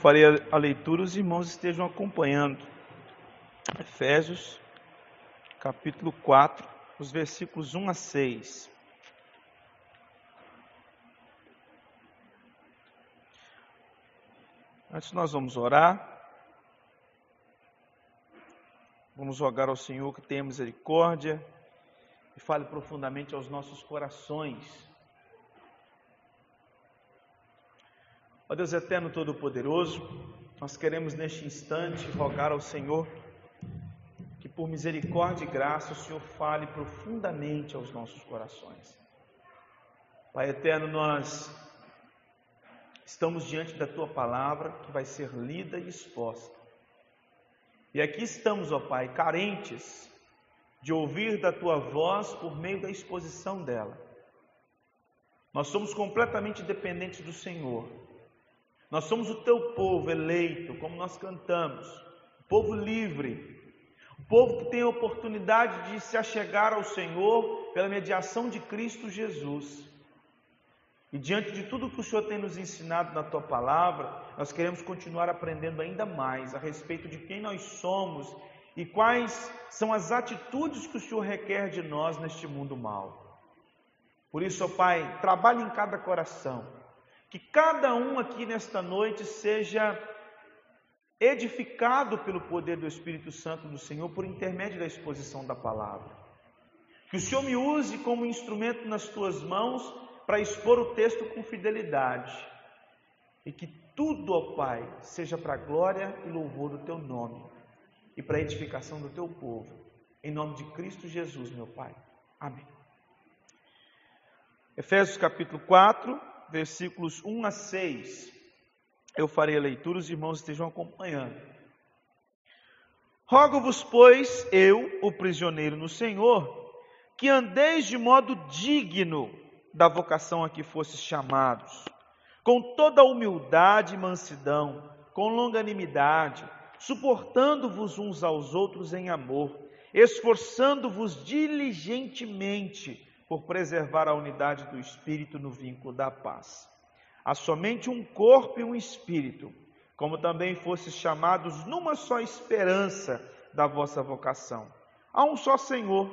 farei a leitura, os irmãos estejam acompanhando. Efésios, capítulo 4, os versículos 1 a 6. Antes nós vamos orar. Vamos rogar ao Senhor que tenha misericórdia e fale profundamente aos nossos corações Ó Deus eterno todo-poderoso, nós queremos neste instante rogar ao Senhor que por misericórdia e graça o Senhor fale profundamente aos nossos corações. Pai eterno, nós estamos diante da tua palavra que vai ser lida e exposta. E aqui estamos, ó Pai, carentes de ouvir da tua voz por meio da exposição dela. Nós somos completamente dependentes do Senhor nós somos o teu povo eleito, como nós cantamos, o povo livre, o povo que tem a oportunidade de se achegar ao Senhor pela mediação de Cristo Jesus. E diante de tudo que o Senhor tem nos ensinado na tua palavra, nós queremos continuar aprendendo ainda mais a respeito de quem nós somos e quais são as atitudes que o Senhor requer de nós neste mundo mal. Por isso, ó Pai, trabalhe em cada coração que cada um aqui nesta noite seja edificado pelo poder do Espírito Santo do Senhor por intermédio da exposição da palavra. Que o Senhor me use como instrumento nas tuas mãos para expor o texto com fidelidade. E que tudo, ó Pai, seja para a glória e louvor do teu nome e para a edificação do teu povo. Em nome de Cristo Jesus, meu Pai. Amém. Efésios capítulo 4, versículos 1 a 6. Eu farei a leitura, os irmãos estejam acompanhando. Rogo-vos, pois, eu, o prisioneiro no Senhor, que andeis de modo digno da vocação a que fostes chamados, com toda humildade e mansidão, com longanimidade, suportando-vos uns aos outros em amor, esforçando-vos diligentemente por preservar a unidade do espírito no vínculo da paz. Há somente um corpo e um espírito, como também fostes chamados numa só esperança da vossa vocação. Há um só Senhor,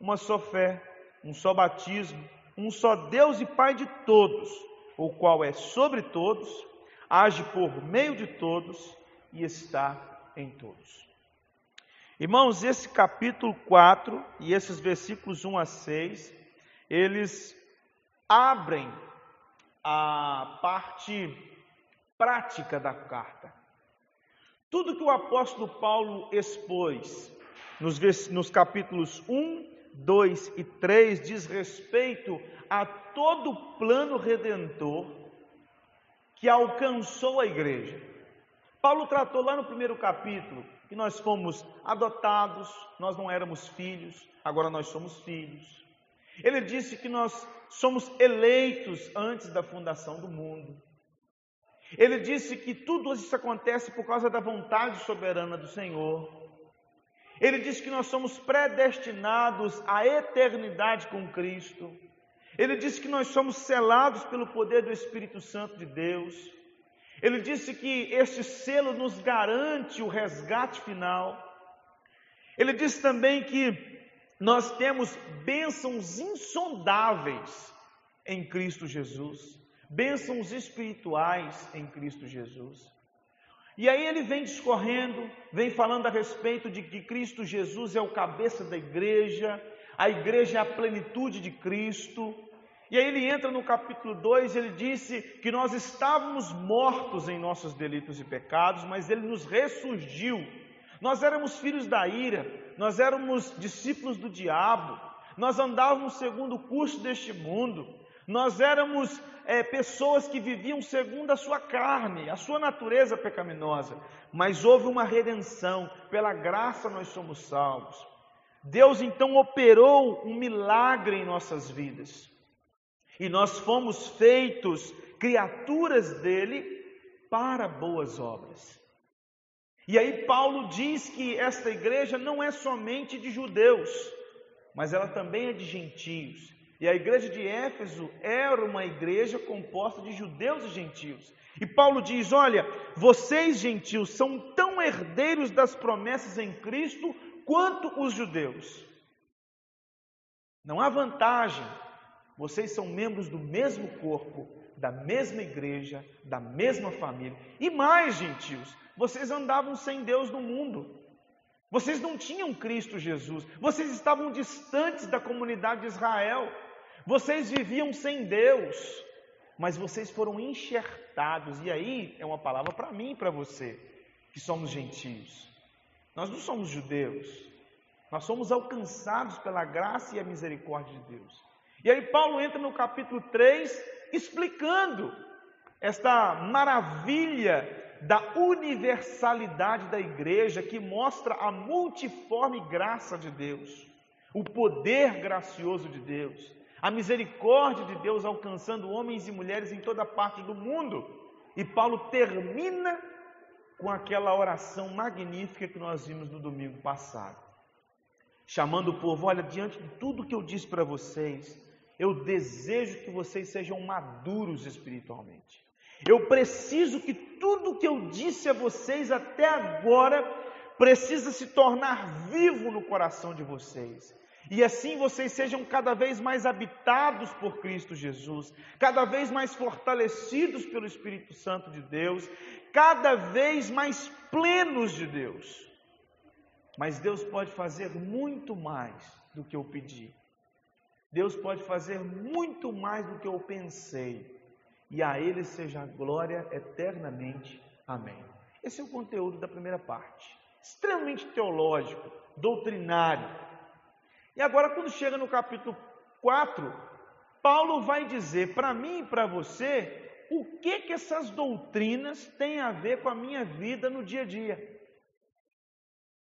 uma só fé, um só batismo, um só Deus e Pai de todos, o qual é sobre todos, age por meio de todos e está em todos. Irmãos, esse capítulo 4 e esses versículos 1 a 6 eles abrem a parte prática da carta. Tudo que o apóstolo Paulo expôs nos, nos capítulos 1, 2 e 3 diz respeito a todo o plano redentor que alcançou a igreja. Paulo tratou lá no primeiro capítulo que nós fomos adotados, nós não éramos filhos, agora nós somos filhos. Ele disse que nós somos eleitos antes da fundação do mundo. Ele disse que tudo isso acontece por causa da vontade soberana do Senhor. Ele disse que nós somos predestinados à eternidade com Cristo. Ele disse que nós somos selados pelo poder do Espírito Santo de Deus. Ele disse que este selo nos garante o resgate final. Ele disse também que nós temos bênçãos insondáveis em Cristo Jesus, bênçãos espirituais em Cristo Jesus. E aí ele vem discorrendo, vem falando a respeito de que Cristo Jesus é o cabeça da igreja, a igreja é a plenitude de Cristo. E aí ele entra no capítulo 2, ele disse que nós estávamos mortos em nossos delitos e pecados, mas ele nos ressurgiu nós éramos filhos da ira, nós éramos discípulos do diabo, nós andávamos segundo o curso deste mundo, nós éramos é, pessoas que viviam segundo a sua carne, a sua natureza pecaminosa, mas houve uma redenção, pela graça nós somos salvos. Deus então operou um milagre em nossas vidas, e nós fomos feitos criaturas dele para boas obras. E aí Paulo diz que esta igreja não é somente de judeus, mas ela também é de gentios. E a igreja de Éfeso era uma igreja composta de judeus e gentios. E Paulo diz: Olha, vocês gentios são tão herdeiros das promessas em Cristo quanto os judeus. Não há vantagem. Vocês são membros do mesmo corpo, da mesma igreja, da mesma família. E mais, gentios, vocês andavam sem Deus no mundo. Vocês não tinham Cristo Jesus. Vocês estavam distantes da comunidade de Israel. Vocês viviam sem Deus. Mas vocês foram enxertados. E aí é uma palavra para mim e para você, que somos gentios. Nós não somos judeus. Nós somos alcançados pela graça e a misericórdia de Deus. E aí Paulo entra no capítulo 3 explicando esta maravilha da universalidade da igreja que mostra a multiforme graça de Deus, o poder gracioso de Deus, a misericórdia de Deus alcançando homens e mulheres em toda parte do mundo. E Paulo termina com aquela oração magnífica que nós vimos no domingo passado, chamando o povo: olha, diante de tudo que eu disse para vocês, eu desejo que vocês sejam maduros espiritualmente. Eu preciso que tudo que eu disse a vocês até agora precisa se tornar vivo no coração de vocês. E assim vocês sejam cada vez mais habitados por Cristo Jesus, cada vez mais fortalecidos pelo Espírito Santo de Deus, cada vez mais plenos de Deus. Mas Deus pode fazer muito mais do que eu pedi. Deus pode fazer muito mais do que eu pensei. E a Ele seja a glória eternamente. Amém. Esse é o conteúdo da primeira parte. Extremamente teológico, doutrinário. E agora, quando chega no capítulo 4, Paulo vai dizer para mim e para você o que que essas doutrinas têm a ver com a minha vida no dia a dia.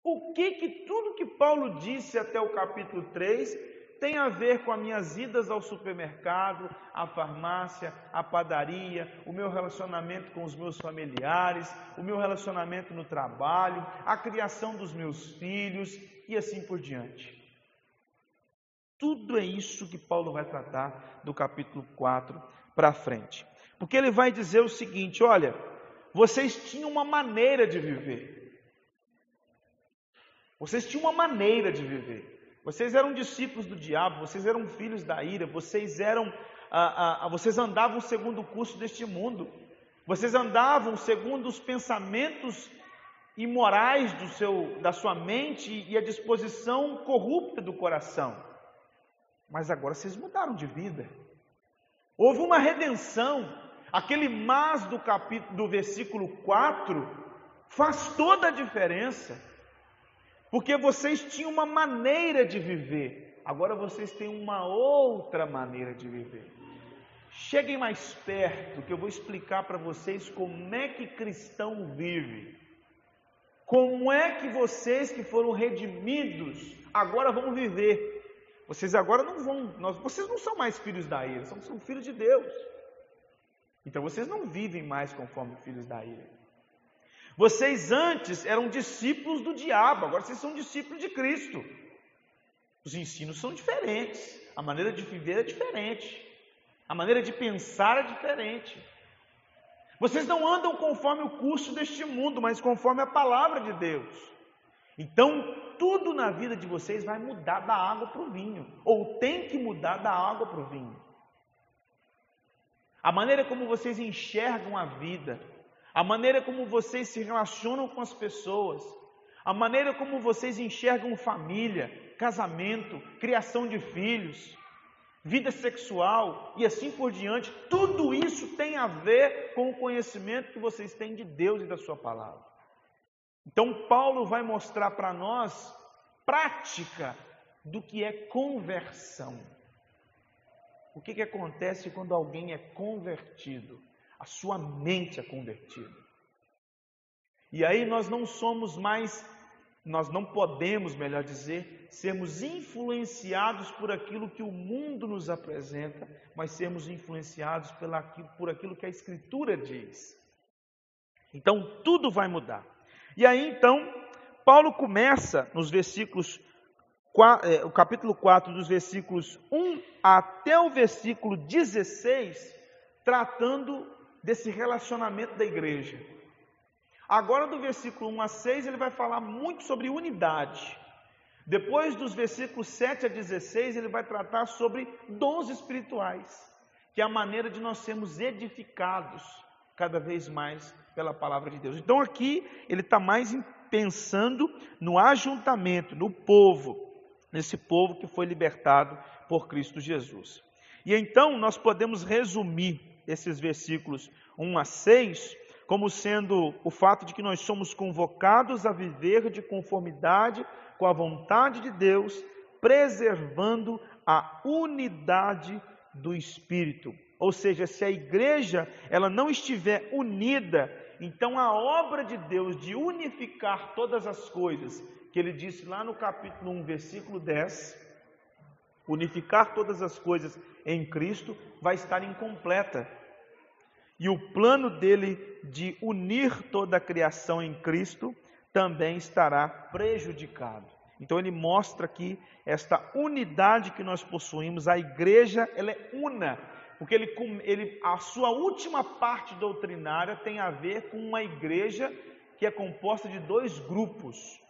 O que que tudo que Paulo disse até o capítulo 3 tem a ver com as minhas idas ao supermercado, à farmácia, à padaria, o meu relacionamento com os meus familiares, o meu relacionamento no trabalho, a criação dos meus filhos e assim por diante. Tudo é isso que Paulo vai tratar do capítulo 4 para frente. Porque ele vai dizer o seguinte: olha, vocês tinham uma maneira de viver. Vocês tinham uma maneira de viver. Vocês eram discípulos do diabo, vocês eram filhos da ira, vocês eram, ah, ah, vocês andavam segundo o curso deste mundo, vocês andavam segundo os pensamentos imorais do seu, da sua mente e a disposição corrupta do coração. Mas agora vocês mudaram de vida. Houve uma redenção. Aquele mas do capítulo do versículo 4 faz toda a diferença. Porque vocês tinham uma maneira de viver, agora vocês têm uma outra maneira de viver. Cheguem mais perto, que eu vou explicar para vocês como é que cristão vive. Como é que vocês que foram redimidos agora vão viver? Vocês agora não vão, nós, vocês não são mais filhos da ira, são, são filhos de Deus. Então vocês não vivem mais conforme filhos da ira. Vocês antes eram discípulos do diabo, agora vocês são discípulos de Cristo. Os ensinos são diferentes, a maneira de viver é diferente, a maneira de pensar é diferente. Vocês não andam conforme o curso deste mundo, mas conforme a palavra de Deus. Então, tudo na vida de vocês vai mudar da água para o vinho, ou tem que mudar da água para o vinho. A maneira como vocês enxergam a vida, a maneira como vocês se relacionam com as pessoas, a maneira como vocês enxergam família, casamento, criação de filhos, vida sexual e assim por diante, tudo isso tem a ver com o conhecimento que vocês têm de Deus e da Sua palavra. Então, Paulo vai mostrar para nós prática do que é conversão. O que, que acontece quando alguém é convertido? A sua mente é convertida. E aí nós não somos mais, nós não podemos, melhor dizer, sermos influenciados por aquilo que o mundo nos apresenta, mas sermos influenciados por aquilo que a Escritura diz. Então tudo vai mudar. E aí então, Paulo começa nos versículos é, o capítulo 4, dos versículos 1 até o versículo 16, tratando desse relacionamento da igreja. Agora, do versículo 1 a 6, ele vai falar muito sobre unidade. Depois dos versículos 7 a 16, ele vai tratar sobre dons espirituais, que é a maneira de nós sermos edificados cada vez mais pela palavra de Deus. Então, aqui, ele está mais pensando no ajuntamento, no povo, nesse povo que foi libertado por Cristo Jesus. E então, nós podemos resumir esses versículos 1 a 6 como sendo o fato de que nós somos convocados a viver de conformidade com a vontade de Deus, preservando a unidade do Espírito. Ou seja, se a igreja ela não estiver unida, então a obra de Deus de unificar todas as coisas, que ele disse lá no capítulo 1, versículo 10, unificar todas as coisas em Cristo, vai estar incompleta. E o plano dele de unir toda a criação em Cristo também estará prejudicado. Então ele mostra aqui esta unidade que nós possuímos, a igreja ela é una, porque ele, ele, a sua última parte doutrinária tem a ver com uma igreja que é composta de dois grupos.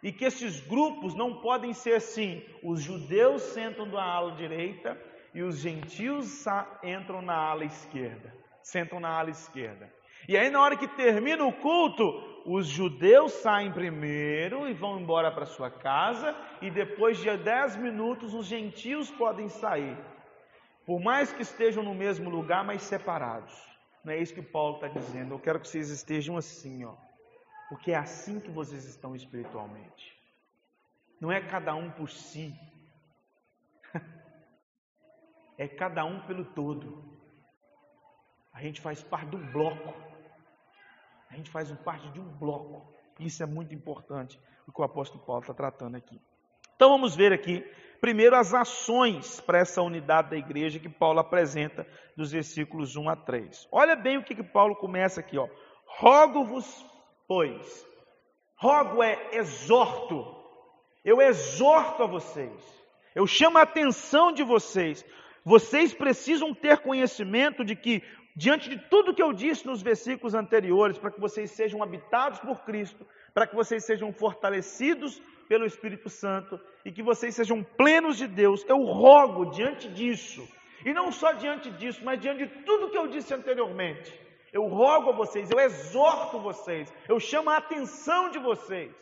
E que esses grupos não podem ser assim: os judeus sentam na ala direita e os gentios entram na ala esquerda sentam na ala esquerda. E aí, na hora que termina o culto, os judeus saem primeiro e vão embora para sua casa, e depois de dez minutos, os gentios podem sair. Por mais que estejam no mesmo lugar, mas separados. Não é isso que Paulo está dizendo. Eu quero que vocês estejam assim, ó. Porque é assim que vocês estão espiritualmente. Não é cada um por si. É cada um pelo todo. A gente faz parte de um bloco. A gente faz parte de um bloco. Isso é muito importante, o que o apóstolo Paulo está tratando aqui. Então vamos ver aqui, primeiro, as ações para essa unidade da igreja que Paulo apresenta dos versículos 1 a 3. Olha bem o que, que Paulo começa aqui, ó. Rogo-vos, pois. Rogo é exorto. Eu exorto a vocês. Eu chamo a atenção de vocês. Vocês precisam ter conhecimento de que diante de tudo que eu disse nos versículos anteriores, para que vocês sejam habitados por Cristo, para que vocês sejam fortalecidos pelo Espírito Santo e que vocês sejam plenos de Deus, eu rogo diante disso, e não só diante disso, mas diante de tudo que eu disse anteriormente, eu rogo a vocês, eu exorto vocês, eu chamo a atenção de vocês,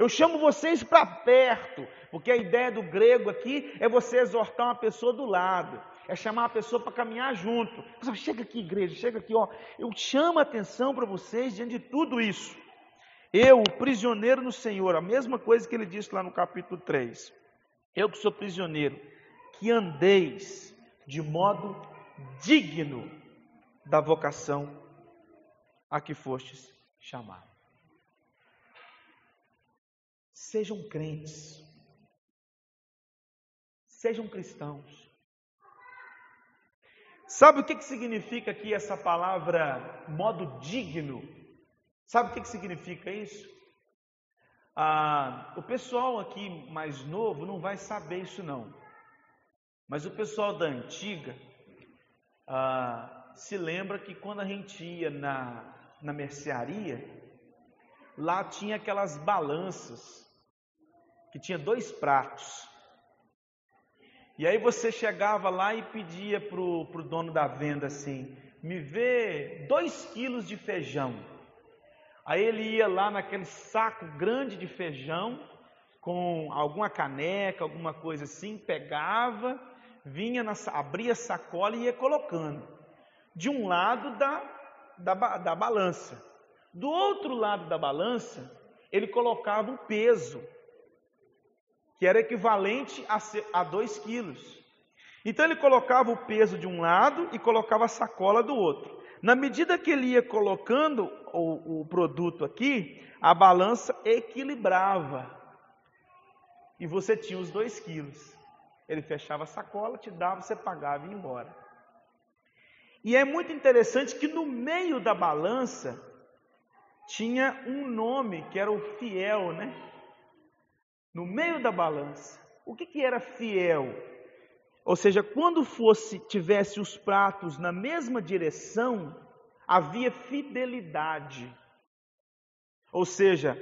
eu chamo vocês para perto, porque a ideia do grego aqui é você exortar uma pessoa do lado é chamar a pessoa para caminhar junto. Pessoal, chega aqui, igreja, chega aqui, ó. Eu chamo a atenção para vocês diante de tudo isso. Eu, prisioneiro no Senhor, a mesma coisa que ele disse lá no capítulo 3. Eu que sou prisioneiro, que andeis de modo digno da vocação a que fostes chamados. Sejam crentes, sejam cristãos, Sabe o que, que significa aqui essa palavra modo digno? Sabe o que, que significa isso? Ah, o pessoal aqui mais novo não vai saber isso não. Mas o pessoal da antiga ah, se lembra que quando a gente ia na, na mercearia, lá tinha aquelas balanças que tinha dois pratos. E aí você chegava lá e pedia para o dono da venda assim: me vê dois quilos de feijão. Aí ele ia lá naquele saco grande de feijão, com alguma caneca, alguma coisa assim, pegava, vinha, na, abria a sacola e ia colocando. De um lado da, da, da balança. Do outro lado da balança, ele colocava o peso que era equivalente a 2 quilos. Então ele colocava o peso de um lado e colocava a sacola do outro. Na medida que ele ia colocando o, o produto aqui, a balança equilibrava. E você tinha os 2 quilos. Ele fechava a sacola, te dava, você pagava e ia embora. E é muito interessante que no meio da balança tinha um nome que era o fiel, né? No meio da balança. O que, que era fiel? Ou seja, quando fosse tivesse os pratos na mesma direção, havia fidelidade. Ou seja,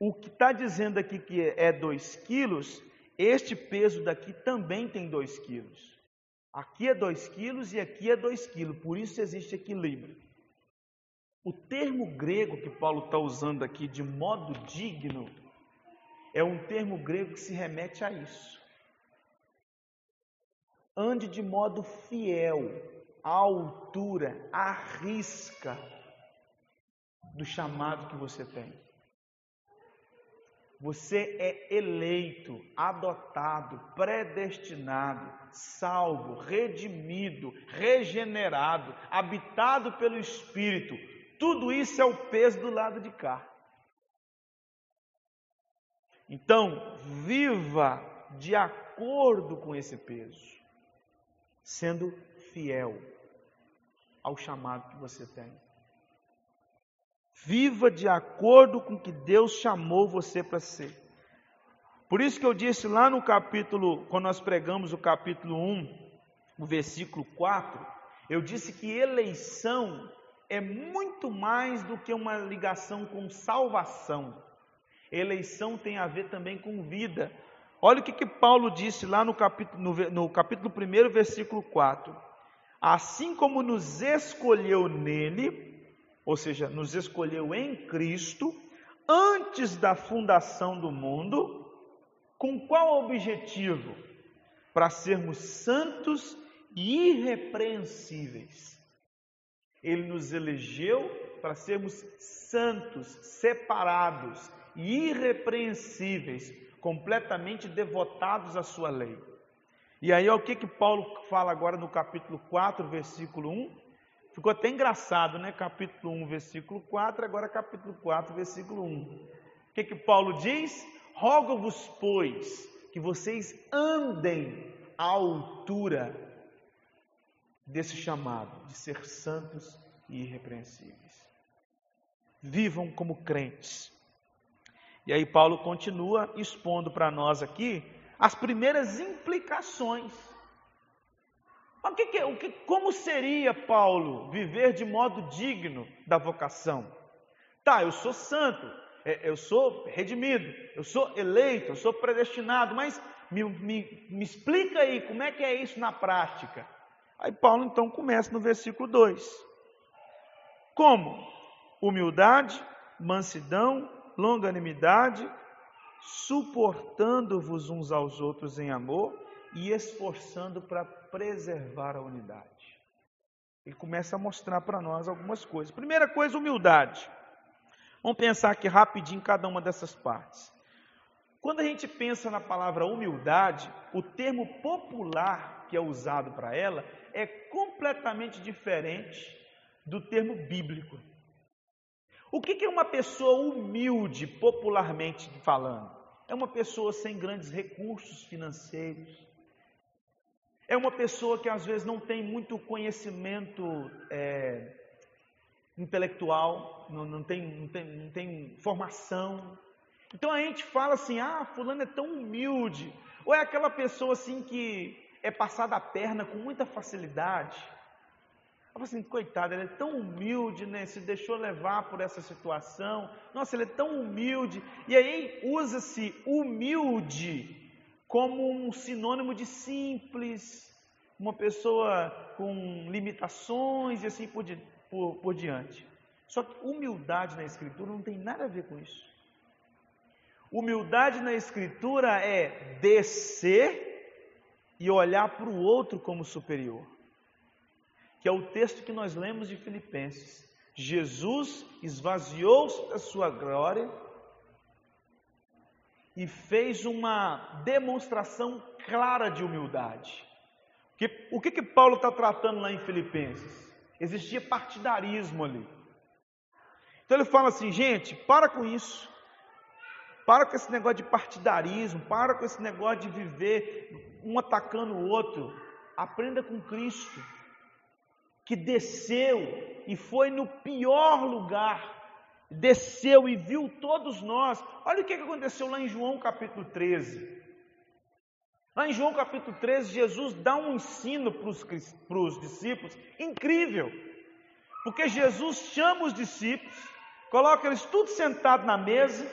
o que está dizendo aqui que é 2 quilos, este peso daqui também tem 2 quilos. Aqui é 2 quilos e aqui é 2 quilos, por isso existe equilíbrio. O termo grego que Paulo está usando aqui de modo digno é um termo grego que se remete a isso. Ande de modo fiel, à altura, à risca do chamado que você tem. Você é eleito, adotado, predestinado, salvo, redimido, regenerado, habitado pelo Espírito. Tudo isso é o peso do lado de cá. Então, viva de acordo com esse peso, sendo fiel ao chamado que você tem. Viva de acordo com o que Deus chamou você para ser. Por isso que eu disse lá no capítulo, quando nós pregamos o capítulo 1, o versículo 4, eu disse que eleição é muito mais do que uma ligação com salvação. Eleição tem a ver também com vida. Olha o que, que Paulo disse lá no capítulo, no, no capítulo 1, versículo 4. Assim como nos escolheu nele, ou seja, nos escolheu em Cristo, antes da fundação do mundo, com qual objetivo? Para sermos santos e irrepreensíveis. Ele nos elegeu para sermos santos, separados, irrepreensíveis, completamente devotados à sua lei. E aí, o que que Paulo fala agora no capítulo 4, versículo 1? Ficou até engraçado, né? Capítulo 1, versículo 4, agora capítulo 4, versículo 1. O que que Paulo diz? Rogo-vos, pois, que vocês andem à altura desse chamado de ser santos e irrepreensíveis. Vivam como crentes. E aí Paulo continua expondo para nós aqui as primeiras implicações. O que, que, o que, como seria, Paulo, viver de modo digno da vocação? Tá, eu sou santo, é, eu sou redimido, eu sou eleito, eu sou predestinado, mas me, me, me explica aí como é que é isso na prática. Aí Paulo então começa no versículo 2. Como? Humildade, mansidão, longanimidade, suportando-vos uns aos outros em amor e esforçando para preservar a unidade. Ele começa a mostrar para nós algumas coisas. Primeira coisa, humildade. Vamos pensar aqui rapidinho cada uma dessas partes. Quando a gente pensa na palavra humildade, o termo popular que é usado para ela é completamente diferente do termo bíblico. O que é uma pessoa humilde, popularmente falando? É uma pessoa sem grandes recursos financeiros. É uma pessoa que às vezes não tem muito conhecimento é, intelectual, não, não, tem, não, tem, não tem formação. Então a gente fala assim: ah, Fulano é tão humilde. Ou é aquela pessoa assim que é passada a perna com muita facilidade. Falei assim, coitado, ele é tão humilde, né? Se deixou levar por essa situação. Nossa, ele é tão humilde. E aí usa-se humilde como um sinônimo de simples, uma pessoa com limitações e assim por, di por, por diante. Só que humildade na Escritura não tem nada a ver com isso. Humildade na Escritura é descer e olhar para o outro como superior que é o texto que nós lemos de Filipenses. Jesus esvaziou da sua glória e fez uma demonstração clara de humildade. O que, que Paulo está tratando lá em Filipenses? Existia partidarismo ali. Então ele fala assim, gente, para com isso. Para com esse negócio de partidarismo, para com esse negócio de viver um atacando o outro. Aprenda com Cristo que desceu e foi no pior lugar desceu e viu todos nós. Olha o que aconteceu lá em João capítulo 13. Lá em João capítulo 13, Jesus dá um ensino para os discípulos incrível. Porque Jesus chama os discípulos, coloca eles tudo sentados na mesa,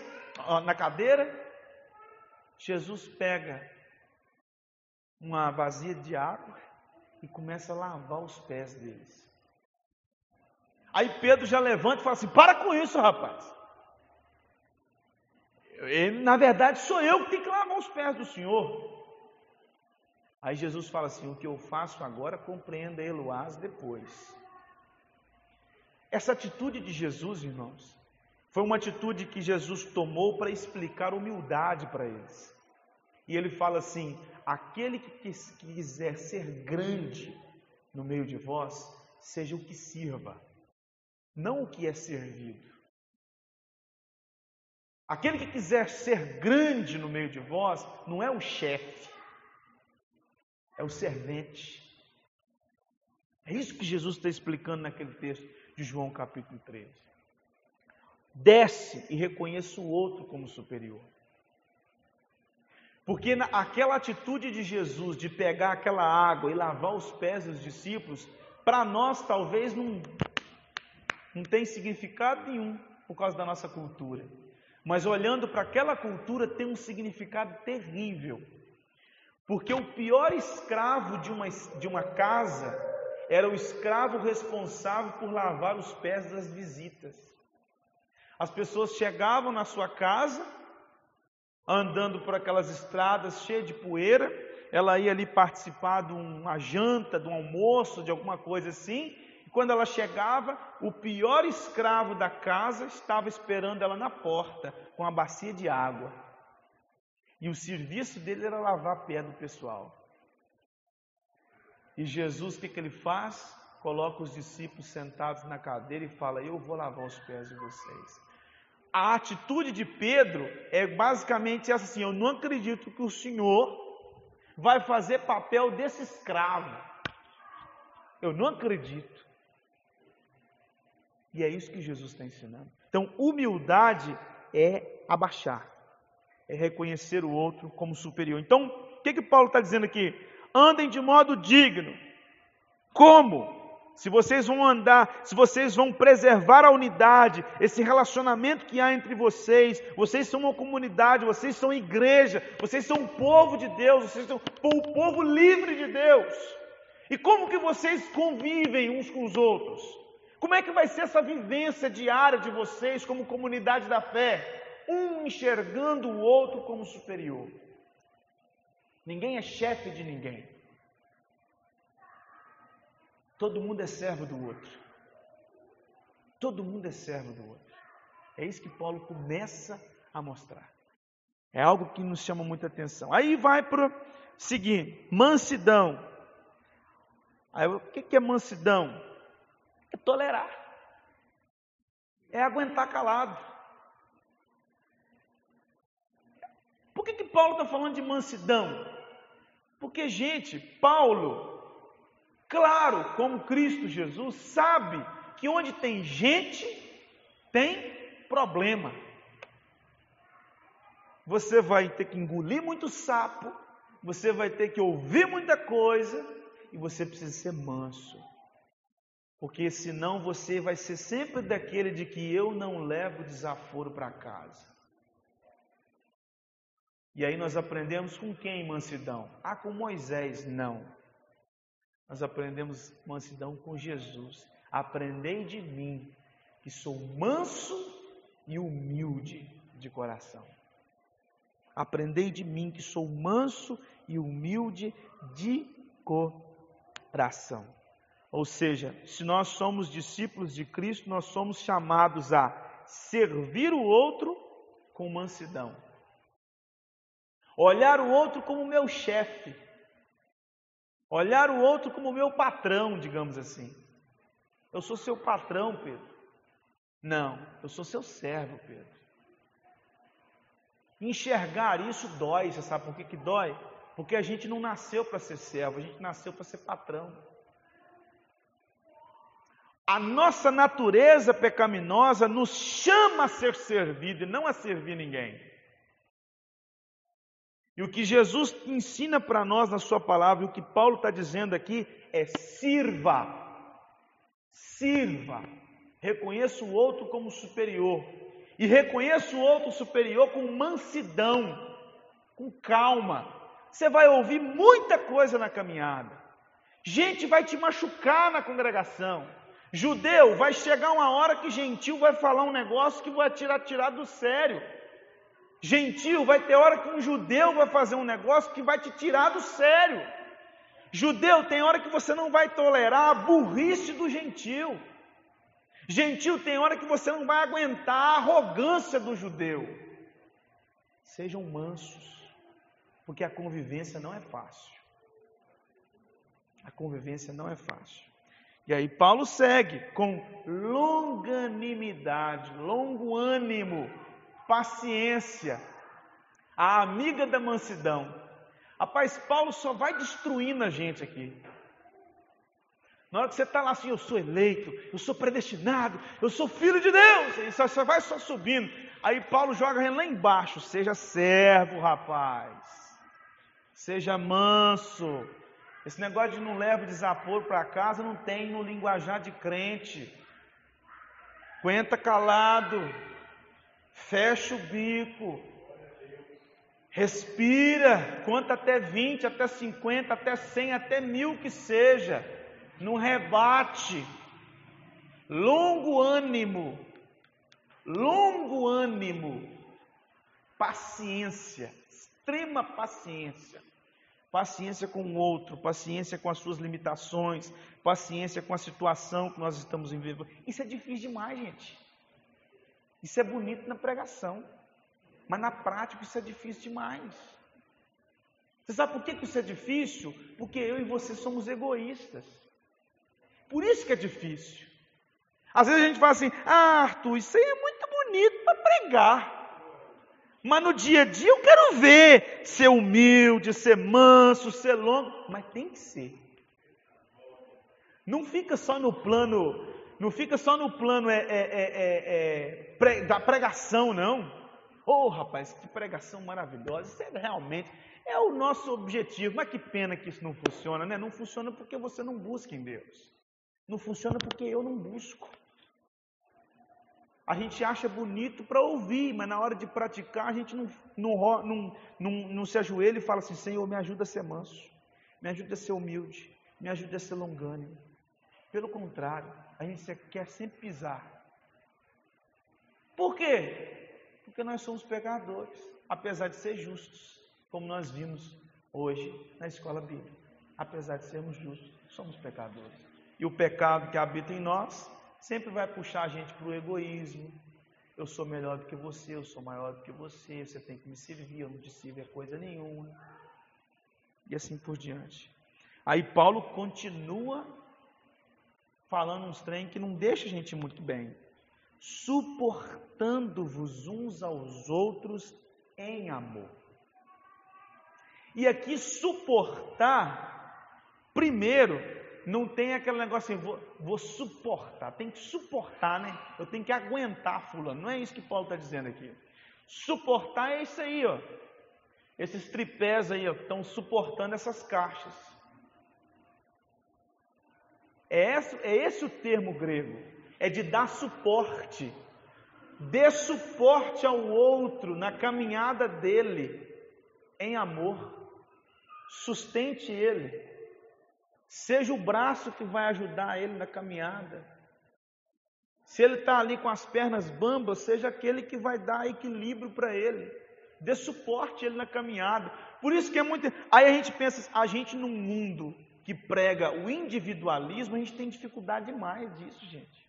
na cadeira. Jesus pega uma vazia de água e começa a lavar os pés deles. Aí Pedro já levanta e fala assim: Para com isso, rapaz. Ele, na verdade, sou eu que tenho que lavar os pés do Senhor. Aí Jesus fala assim: o que eu faço agora, compreenda Eloás depois. Essa atitude de Jesus, irmãos, foi uma atitude que Jesus tomou para explicar humildade para eles. E ele fala assim: aquele que quiser ser grande no meio de vós, seja o que sirva, não o que é servido. Aquele que quiser ser grande no meio de vós, não é o chefe, é o servente. É isso que Jesus está explicando naquele texto de João capítulo 13. Desce e reconheça o outro como superior. Porque aquela atitude de Jesus de pegar aquela água e lavar os pés dos discípulos, para nós talvez não, não tem significado nenhum por causa da nossa cultura. Mas olhando para aquela cultura tem um significado terrível. Porque o pior escravo de uma, de uma casa era o escravo responsável por lavar os pés das visitas. As pessoas chegavam na sua casa, andando por aquelas estradas cheias de poeira, ela ia ali participar de uma janta, de um almoço, de alguma coisa assim, e quando ela chegava, o pior escravo da casa estava esperando ela na porta, com a bacia de água. E o serviço dele era lavar pé do pessoal. E Jesus, o que, que ele faz? Coloca os discípulos sentados na cadeira e fala: Eu vou lavar os pés de vocês. A atitude de Pedro é basicamente essa assim: Eu não acredito que o Senhor vai fazer papel desse escravo. Eu não acredito. E é isso que Jesus está ensinando. Então, humildade é abaixar é reconhecer o outro como superior. Então, o que, que Paulo está dizendo aqui? Andem de modo digno. Como? Se vocês vão andar, se vocês vão preservar a unidade, esse relacionamento que há entre vocês, vocês são uma comunidade, vocês são igreja, vocês são um povo de Deus, vocês são o povo livre de Deus. E como que vocês convivem uns com os outros? Como é que vai ser essa vivência diária de vocês como comunidade da fé? um enxergando o outro como superior. Ninguém é chefe de ninguém. Todo mundo é servo do outro. Todo mundo é servo do outro. É isso que Paulo começa a mostrar. É algo que nos chama muita atenção. Aí vai para o seguinte: mansidão. Aí, o que é mansidão? É tolerar. É aguentar calado. Por que, que Paulo está falando de mansidão? Porque, gente, Paulo, claro, como Cristo Jesus, sabe que onde tem gente, tem problema. Você vai ter que engolir muito sapo, você vai ter que ouvir muita coisa e você precisa ser manso. Porque senão você vai ser sempre daquele de que eu não levo desaforo para casa. E aí nós aprendemos com quem mansidão? Ah, com Moisés? Não. Nós aprendemos mansidão com Jesus. Aprendei de mim, que sou manso e humilde de coração. Aprendei de mim, que sou manso e humilde de coração. Ou seja, se nós somos discípulos de Cristo, nós somos chamados a servir o outro com mansidão. Olhar o outro como meu chefe. Olhar o outro como meu patrão, digamos assim. Eu sou seu patrão, Pedro. Não, eu sou seu servo, Pedro. Enxergar isso dói, você sabe por que, que dói? Porque a gente não nasceu para ser servo, a gente nasceu para ser patrão. A nossa natureza pecaminosa nos chama a ser servido e não a servir ninguém. E o que Jesus ensina para nós na Sua palavra, e o que Paulo está dizendo aqui, é sirva. Sirva. Reconheça o outro como superior. E reconheça o outro superior com mansidão, com calma. Você vai ouvir muita coisa na caminhada. Gente vai te machucar na congregação. Judeu, vai chegar uma hora que gentil vai falar um negócio que vai tirar, tirar do sério. Gentil, vai ter hora que um judeu vai fazer um negócio que vai te tirar do sério. Judeu, tem hora que você não vai tolerar a burrice do gentil. Gentil, tem hora que você não vai aguentar a arrogância do judeu. Sejam mansos, porque a convivência não é fácil. A convivência não é fácil. E aí Paulo segue com longanimidade, longo ânimo, paciência, a amiga da mansidão. Rapaz, Paulo só vai destruindo a gente aqui. Na hora que você está lá assim, eu sou eleito, eu sou predestinado, eu sou filho de Deus, só vai só subindo. Aí Paulo joga lá embaixo, seja servo, rapaz, seja manso, esse negócio de não leva desaforo para casa não tem no linguajar de crente. Aguenta calado, fecha o bico, respira, conta até 20, até 50, até 100, até mil que seja. Não rebate. Longo ânimo, longo ânimo, paciência, extrema paciência paciência com o outro, paciência com as suas limitações, paciência com a situação que nós estamos vivendo. Isso é difícil demais, gente. Isso é bonito na pregação, mas na prática isso é difícil demais. Você sabe por que isso é difícil? Porque eu e você somos egoístas. Por isso que é difícil. Às vezes a gente fala assim: ah, Arthur, isso aí é muito bonito para pregar. Mas no dia a dia eu quero ver ser humilde, ser manso, ser longo. Mas tem que ser. Não fica só no plano, não fica só no plano é, é, é, pre, da pregação, não. Oh, rapaz, que pregação maravilhosa. Isso é realmente é o nosso objetivo. Mas que pena que isso não funciona, né? Não funciona porque você não busca em Deus. Não funciona porque eu não busco. A gente acha bonito para ouvir, mas na hora de praticar a gente não, não, não, não, não se ajoelha e fala assim: Senhor, me ajuda a ser manso, me ajuda a ser humilde, me ajuda a ser longânimo. Pelo contrário, a gente quer sempre pisar. Por quê? Porque nós somos pecadores, apesar de ser justos, como nós vimos hoje na escola bíblica. Apesar de sermos justos, somos pecadores. E o pecado que habita em nós sempre vai puxar a gente para o egoísmo. Eu sou melhor do que você, eu sou maior do que você, você tem que me servir, eu não te sirvo é coisa nenhuma. E assim por diante. Aí Paulo continua falando uns trem que não deixa a gente muito bem. Suportando-vos uns aos outros em amor. E aqui suportar, primeiro, não tem aquele negócio assim, vou, vou, suportar, tem que suportar, né? Eu tenho que aguentar fulano. Não é isso que Paulo está dizendo aqui. Suportar é isso aí, ó. Esses tripés aí, estão suportando essas caixas. É esse, é esse o termo grego. É de dar suporte. Dê suporte ao outro na caminhada dele em amor. Sustente ele. Seja o braço que vai ajudar ele na caminhada. Se ele está ali com as pernas bambas, seja aquele que vai dar equilíbrio para ele. Dê suporte ele na caminhada. Por isso que é muito. Aí a gente pensa, a gente num mundo que prega o individualismo, a gente tem dificuldade demais disso, gente.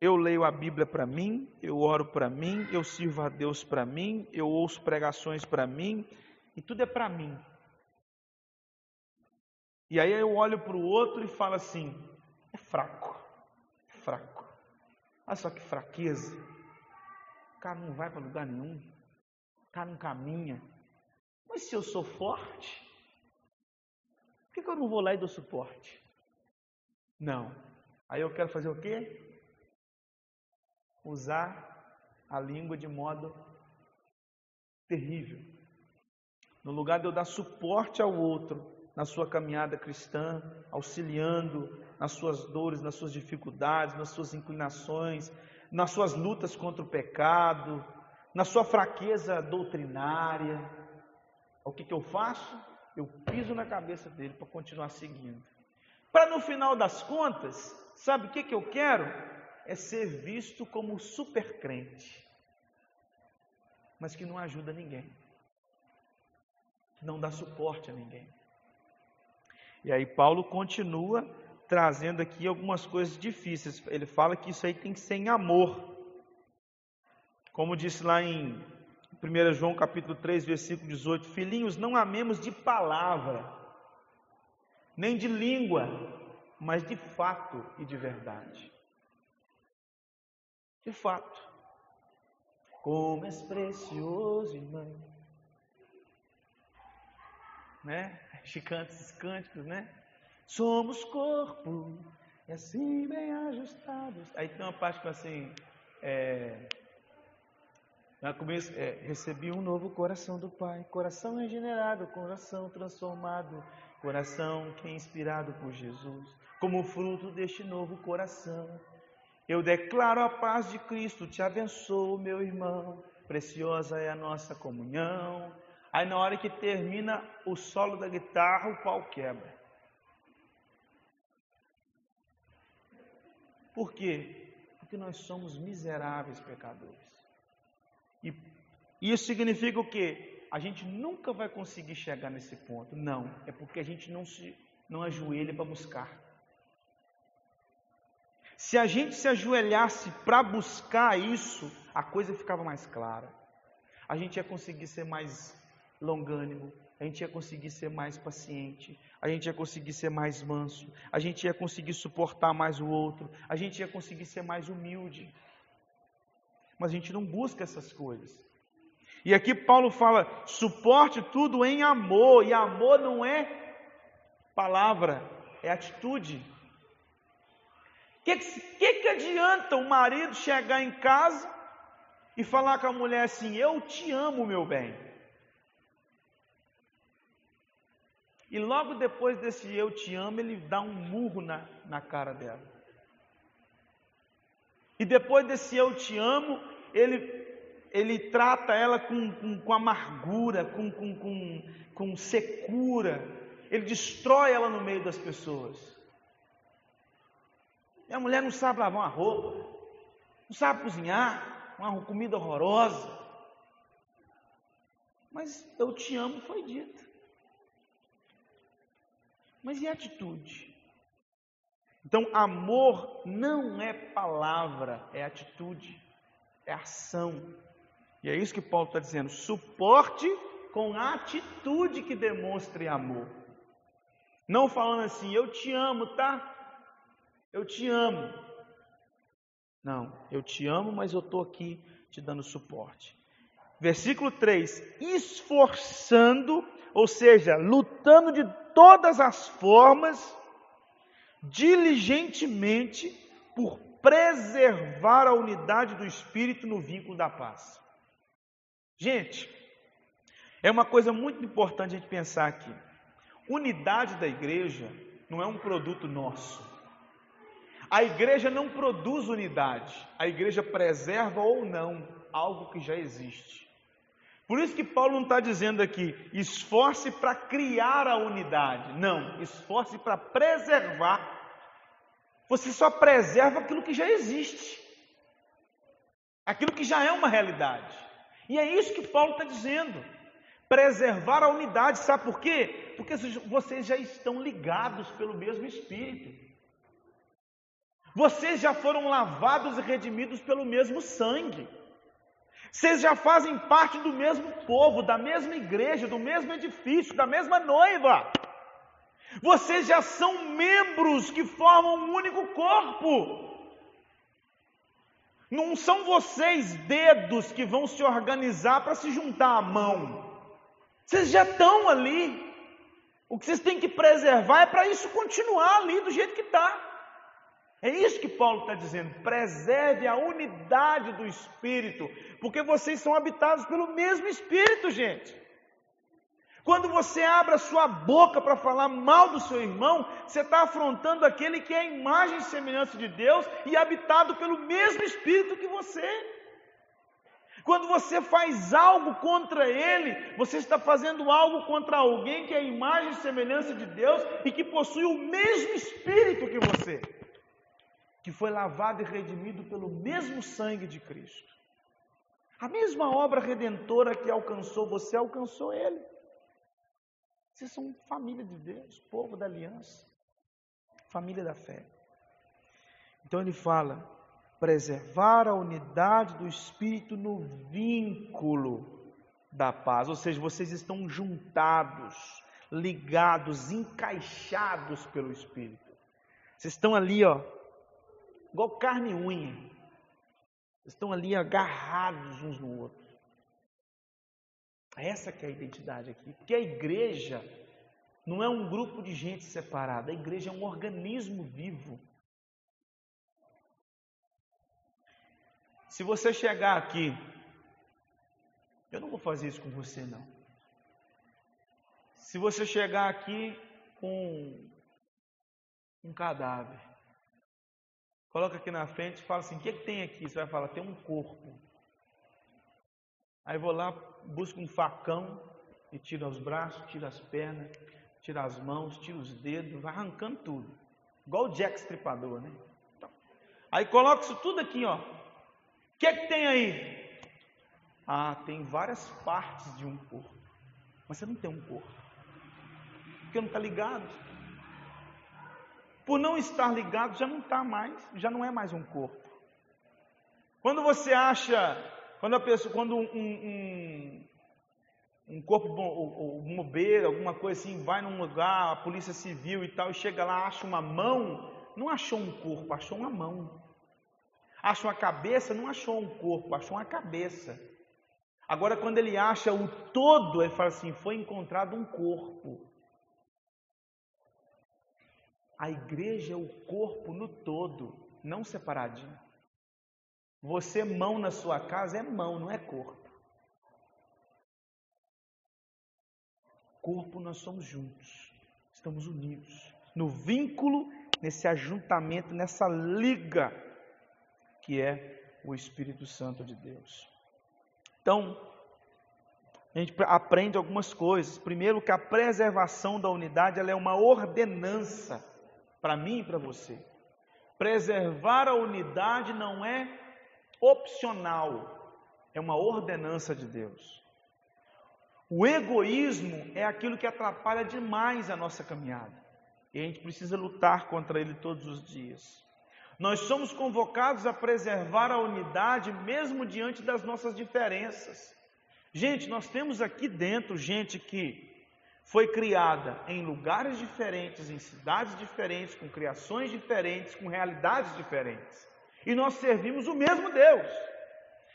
Eu leio a Bíblia para mim, eu oro para mim, eu sirvo a Deus para mim, eu ouço pregações para mim, e tudo é para mim. E aí eu olho para o outro e falo assim: é fraco, é fraco. Olha só que fraqueza. O cara não vai para lugar nenhum, o cara não caminha. Mas se eu sou forte, que, que eu não vou lá e dou suporte? Não. Aí eu quero fazer o quê? Usar a língua de modo terrível. No lugar de eu dar suporte ao outro na sua caminhada cristã, auxiliando nas suas dores, nas suas dificuldades, nas suas inclinações, nas suas lutas contra o pecado, na sua fraqueza doutrinária. O que, que eu faço? Eu piso na cabeça dele para continuar seguindo. Para no final das contas, sabe o que, que eu quero? É ser visto como super crente, mas que não ajuda ninguém, que não dá suporte a ninguém. E aí Paulo continua trazendo aqui algumas coisas difíceis. Ele fala que isso aí tem que ser em amor. Como disse lá em 1 João capítulo 3, versículo 18, filhinhos, não amemos de palavra, nem de língua, mas de fato e de verdade. De fato. Como és precioso, irmão. Né? Chicante esses cânticos, né? Somos corpo, e assim bem ajustados. Aí tem uma parte que assim, é, começo, é, recebi um novo coração do Pai, coração regenerado, coração transformado, coração que é inspirado por Jesus, como fruto deste novo coração. Eu declaro a paz de Cristo, te abençoo, meu irmão. Preciosa é a nossa comunhão. Aí na hora que termina o solo da guitarra, o pau quebra. Por quê? Porque nós somos miseráveis pecadores. E isso significa o quê? a gente nunca vai conseguir chegar nesse ponto. Não, é porque a gente não se não ajoelha para buscar. Se a gente se ajoelhasse para buscar isso, a coisa ficava mais clara. A gente ia conseguir ser mais longânimo, a gente ia conseguir ser mais paciente, a gente ia conseguir ser mais manso, a gente ia conseguir suportar mais o outro, a gente ia conseguir ser mais humilde. Mas a gente não busca essas coisas. E aqui Paulo fala: suporte tudo em amor, e amor não é palavra, é atitude. O que, que, que adianta o marido chegar em casa e falar com a mulher assim: Eu te amo, meu bem? E logo depois desse eu te amo, ele dá um murro na, na cara dela. E depois desse eu te amo, ele ele trata ela com, com, com amargura, com, com, com, com secura, ele destrói ela no meio das pessoas. E a mulher não sabe lavar uma roupa, não sabe cozinhar, uma comida horrorosa. Mas eu te amo foi dito. Mas e a atitude? Então, amor não é palavra, é atitude, é ação. E é isso que Paulo está dizendo: suporte com atitude que demonstre amor. Não falando assim, eu te amo, tá? Eu te amo. Não, eu te amo, mas eu estou aqui te dando suporte. Versículo 3: esforçando, ou seja, lutando de todas as formas, diligentemente, por preservar a unidade do Espírito no vínculo da paz. Gente, é uma coisa muito importante a gente pensar aqui. Unidade da igreja não é um produto nosso. A igreja não produz unidade, a igreja preserva ou não algo que já existe. Por isso que Paulo não está dizendo aqui, esforce para criar a unidade. Não, esforce para preservar. Você só preserva aquilo que já existe, aquilo que já é uma realidade. E é isso que Paulo está dizendo. Preservar a unidade, sabe por quê? Porque vocês já estão ligados pelo mesmo Espírito. Vocês já foram lavados e redimidos pelo mesmo sangue. Vocês já fazem parte do mesmo povo, da mesma igreja, do mesmo edifício, da mesma noiva. Vocês já são membros que formam um único corpo. Não são vocês dedos que vão se organizar para se juntar à mão. Vocês já estão ali. O que vocês têm que preservar é para isso continuar ali do jeito que está. É isso que Paulo está dizendo. Preserve a unidade do Espírito, porque vocês são habitados pelo mesmo Espírito, gente. Quando você abre a sua boca para falar mal do seu irmão, você está afrontando aquele que é a imagem e semelhança de Deus e habitado pelo mesmo Espírito que você. Quando você faz algo contra ele, você está fazendo algo contra alguém que é a imagem e semelhança de Deus e que possui o mesmo Espírito que você que foi lavado e redimido pelo mesmo sangue de Cristo. A mesma obra redentora que alcançou você, alcançou ele. Vocês são família de Deus, povo da aliança, família da fé. Então ele fala: preservar a unidade do Espírito no vínculo da paz, ou seja, vocês estão juntados, ligados, encaixados pelo Espírito. Vocês estão ali, ó, igual carne e unha. Estão ali agarrados uns no outro. Essa que é a identidade aqui. Porque a igreja não é um grupo de gente separada. A igreja é um organismo vivo. Se você chegar aqui, eu não vou fazer isso com você não. Se você chegar aqui com um cadáver, Coloca aqui na frente e fala assim: o que, é que tem aqui? Você vai falar: tem um corpo. Aí vou lá, busco um facão e tiro os braços, tiro as pernas, tiro as mãos, tiro os dedos, vai arrancando tudo. Igual o Jack Stripador, né? Então, aí coloca isso tudo aqui, ó. O que é que tem aí? Ah, tem várias partes de um corpo. Mas você não tem um corpo. Porque não está ligado por não estar ligado, já não está mais, já não é mais um corpo. Quando você acha, quando pessoa, quando um, um, um corpo, um bombeiro, alguma coisa assim, vai num lugar, a polícia civil e tal, e chega lá, acha uma mão, não achou um corpo, achou uma mão. Acha uma cabeça, não achou um corpo, achou uma cabeça. Agora, quando ele acha o todo, ele fala assim: foi encontrado um corpo. A igreja é o corpo no todo, não separadinho. Você, mão na sua casa, é mão, não é corpo. Corpo, nós somos juntos, estamos unidos. No vínculo, nesse ajuntamento, nessa liga, que é o Espírito Santo de Deus. Então, a gente aprende algumas coisas. Primeiro, que a preservação da unidade ela é uma ordenança para mim e para você. Preservar a unidade não é opcional, é uma ordenança de Deus. O egoísmo é aquilo que atrapalha demais a nossa caminhada. E a gente precisa lutar contra ele todos os dias. Nós somos convocados a preservar a unidade mesmo diante das nossas diferenças. Gente, nós temos aqui dentro gente que foi criada em lugares diferentes, em cidades diferentes, com criações diferentes, com realidades diferentes. E nós servimos o mesmo Deus.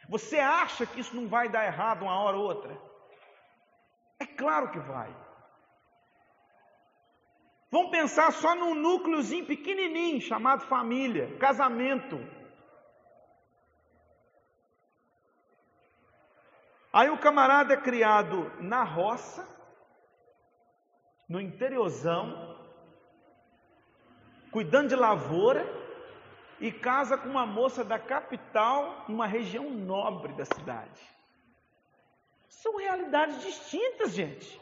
Você acha que isso não vai dar errado uma hora ou outra? É claro que vai. Vamos pensar só num núcleozinho pequenininho chamado família, casamento. Aí o camarada é criado na roça, no interiorzão, cuidando de lavoura, e casa com uma moça da capital, numa região nobre da cidade. São realidades distintas, gente.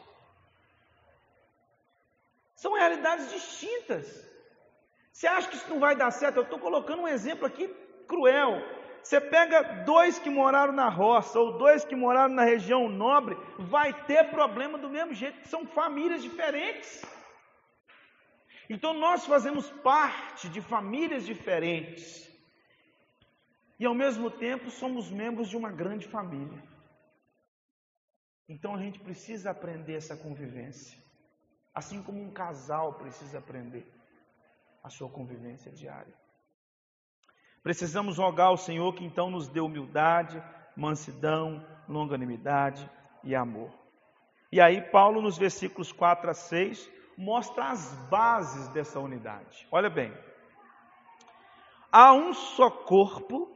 São realidades distintas. Você acha que isso não vai dar certo? Eu estou colocando um exemplo aqui cruel. Você pega dois que moraram na roça ou dois que moraram na região nobre, vai ter problema do mesmo jeito, são famílias diferentes. Então nós fazemos parte de famílias diferentes. E ao mesmo tempo somos membros de uma grande família. Então a gente precisa aprender essa convivência. Assim como um casal precisa aprender a sua convivência diária. Precisamos rogar ao Senhor que então nos dê humildade, mansidão, longanimidade e amor. E aí, Paulo, nos versículos 4 a 6, mostra as bases dessa unidade. Olha bem. há um só corpo,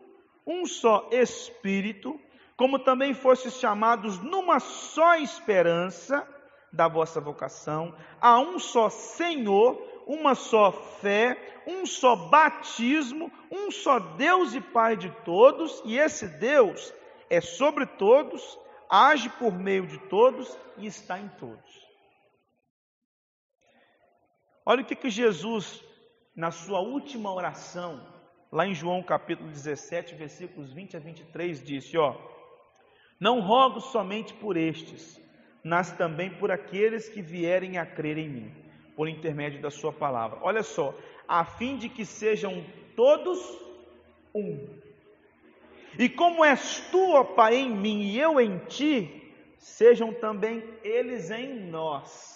um só espírito, como também fostes chamados numa só esperança da vossa vocação, há um só Senhor, uma só fé, um só batismo, um só Deus e Pai de todos, e esse Deus é sobre todos, age por meio de todos e está em todos. Olha o que, que Jesus, na sua última oração, lá em João capítulo 17, versículos 20 a 23, disse: Ó, não rogo somente por estes, mas também por aqueles que vierem a crer em mim, por intermédio da Sua palavra. Olha só, a fim de que sejam todos um. E como és tu, ó Pai, em mim e eu em ti, sejam também eles em nós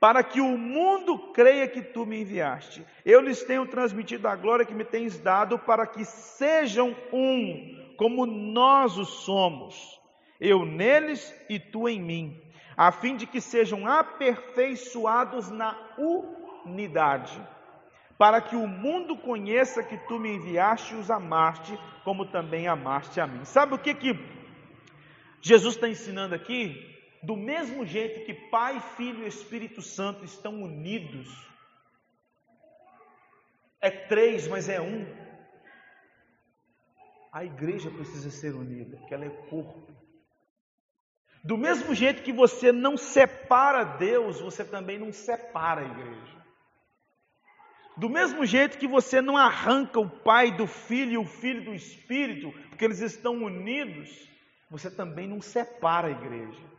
para que o mundo creia que tu me enviaste. Eu lhes tenho transmitido a glória que me tens dado, para que sejam um, como nós o somos, eu neles e tu em mim, a fim de que sejam aperfeiçoados na unidade, para que o mundo conheça que tu me enviaste e os amaste, como também amaste a mim. Sabe o que que Jesus está ensinando aqui? Do mesmo jeito que Pai, Filho e Espírito Santo estão unidos, é três, mas é um. A igreja precisa ser unida, porque ela é corpo. Do mesmo jeito que você não separa Deus, você também não separa a igreja. Do mesmo jeito que você não arranca o Pai do Filho e o Filho do Espírito, porque eles estão unidos, você também não separa a igreja.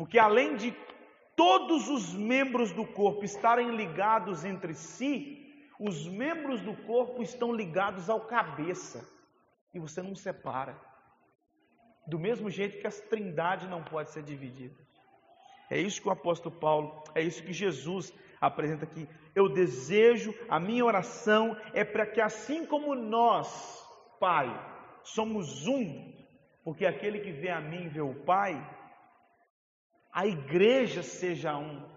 Porque além de todos os membros do corpo estarem ligados entre si, os membros do corpo estão ligados ao cabeça. E você não separa. Do mesmo jeito que a trindade não pode ser dividida. É isso que o apóstolo Paulo, é isso que Jesus apresenta aqui. Eu desejo, a minha oração é para que assim como nós, Pai, somos um, porque aquele que vê a mim vê o Pai, a igreja seja um,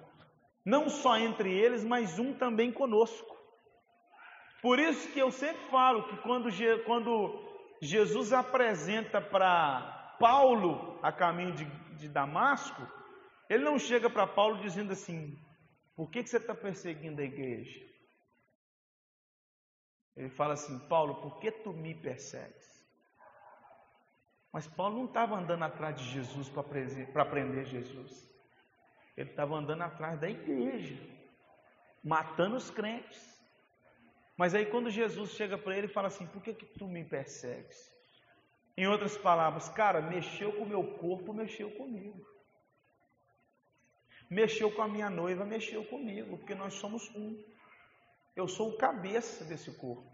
não só entre eles, mas um também conosco. Por isso que eu sempre falo que quando, quando Jesus apresenta para Paulo a caminho de, de, Damasco, ele não chega para Paulo dizendo assim: por que, que você está perseguindo a igreja? Ele fala assim: Paulo, por que tu me persegues? Mas Paulo não estava andando atrás de Jesus para prender Jesus. Ele estava andando atrás da igreja, matando os crentes. Mas aí quando Jesus chega para ele e fala assim: Por que, que tu me persegues? Em outras palavras, cara, mexeu com o meu corpo, mexeu comigo. Mexeu com a minha noiva, mexeu comigo, porque nós somos um. Eu sou o cabeça desse corpo.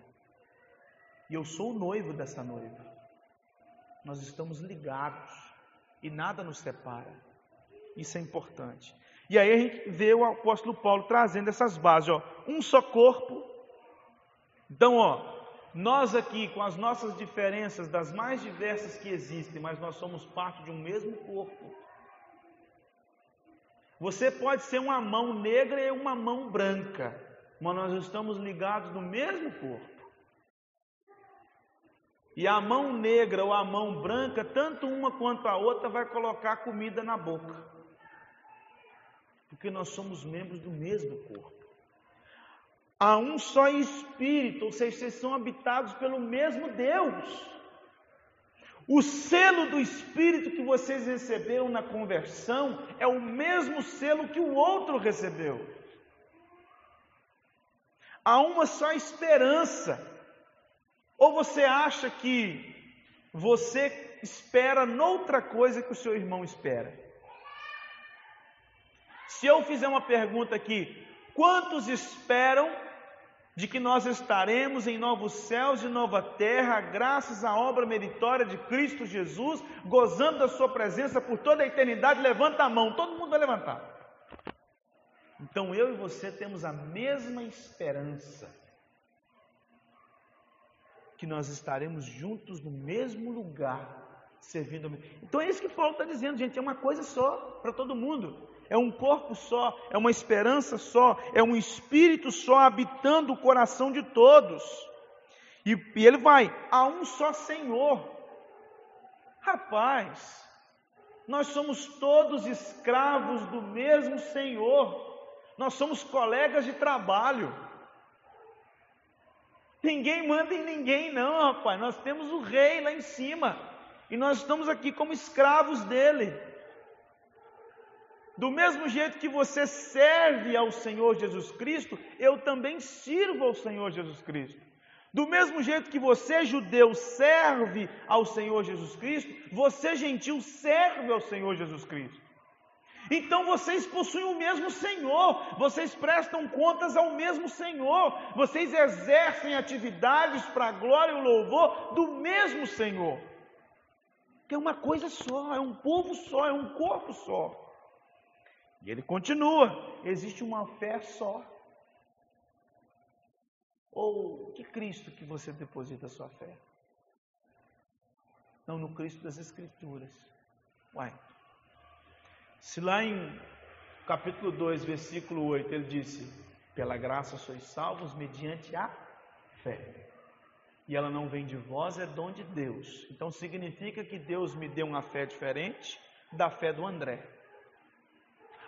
E eu sou o noivo dessa noiva. Nós estamos ligados e nada nos separa. Isso é importante. E aí a gente vê o apóstolo Paulo trazendo essas bases, ó, um só corpo. Então, ó, nós aqui com as nossas diferenças das mais diversas que existem, mas nós somos parte de um mesmo corpo. Você pode ser uma mão negra e uma mão branca, mas nós estamos ligados no mesmo corpo. E a mão negra ou a mão branca, tanto uma quanto a outra, vai colocar comida na boca. Porque nós somos membros do mesmo corpo. Há um só espírito, ou seja, vocês são habitados pelo mesmo Deus. O selo do Espírito que vocês receberam na conversão é o mesmo selo que o outro recebeu. Há uma só esperança. Ou você acha que você espera noutra coisa que o seu irmão espera? Se eu fizer uma pergunta aqui, quantos esperam de que nós estaremos em novos céus e nova terra, graças à obra meritória de Cristo Jesus, gozando da Sua presença por toda a eternidade? Levanta a mão, todo mundo vai levantar. Então eu e você temos a mesma esperança que nós estaremos juntos no mesmo lugar servindo. Então é isso que Paulo está dizendo, gente, é uma coisa só para todo mundo. É um corpo só, é uma esperança só, é um espírito só habitando o coração de todos. E, e ele vai, a um só Senhor. Rapaz, nós somos todos escravos do mesmo Senhor. Nós somos colegas de trabalho. Ninguém manda em ninguém, não, rapaz. Nós temos o rei lá em cima. E nós estamos aqui como escravos dele. Do mesmo jeito que você serve ao Senhor Jesus Cristo, eu também sirvo ao Senhor Jesus Cristo. Do mesmo jeito que você, judeu, serve ao Senhor Jesus Cristo, você, gentil, serve ao Senhor Jesus Cristo. Então vocês possuem o mesmo Senhor, vocês prestam contas ao mesmo Senhor, vocês exercem atividades para a glória e o louvor do mesmo Senhor. Que é uma coisa só, é um povo só, é um corpo só. E ele continua: existe uma fé só. Ou que Cristo que você deposita a sua fé? Não no Cristo das Escrituras. Uai. Se lá em capítulo 2, versículo 8, ele disse: Pela graça sois salvos mediante a fé. E ela não vem de vós, é dom de Deus. Então significa que Deus me deu uma fé diferente da fé do André.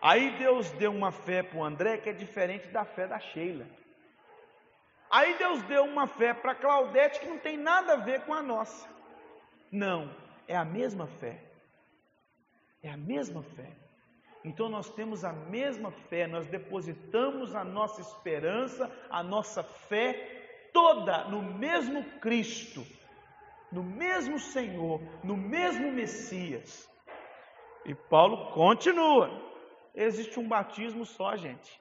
Aí Deus deu uma fé para o André que é diferente da fé da Sheila. Aí Deus deu uma fé para Claudete que não tem nada a ver com a nossa. Não, é a mesma fé. É a mesma fé. Então nós temos a mesma fé, nós depositamos a nossa esperança, a nossa fé toda no mesmo Cristo, no mesmo Senhor, no mesmo Messias. E Paulo continua existe um batismo só, gente.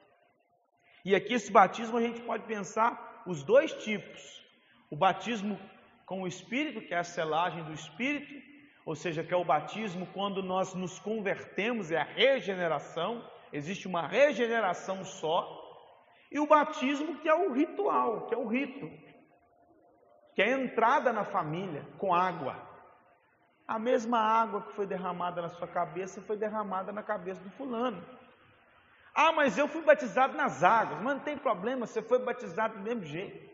E aqui esse batismo a gente pode pensar os dois tipos: o batismo com o Espírito, que é a selagem do Espírito, ou seja, que é o batismo quando nós nos convertemos, é a regeneração, existe uma regeneração só, e o batismo que é o ritual, que é o rito, que é a entrada na família com água. A mesma água que foi derramada na sua cabeça foi derramada na cabeça do fulano. Ah, mas eu fui batizado nas águas. Mas não tem problema, você foi batizado do mesmo jeito.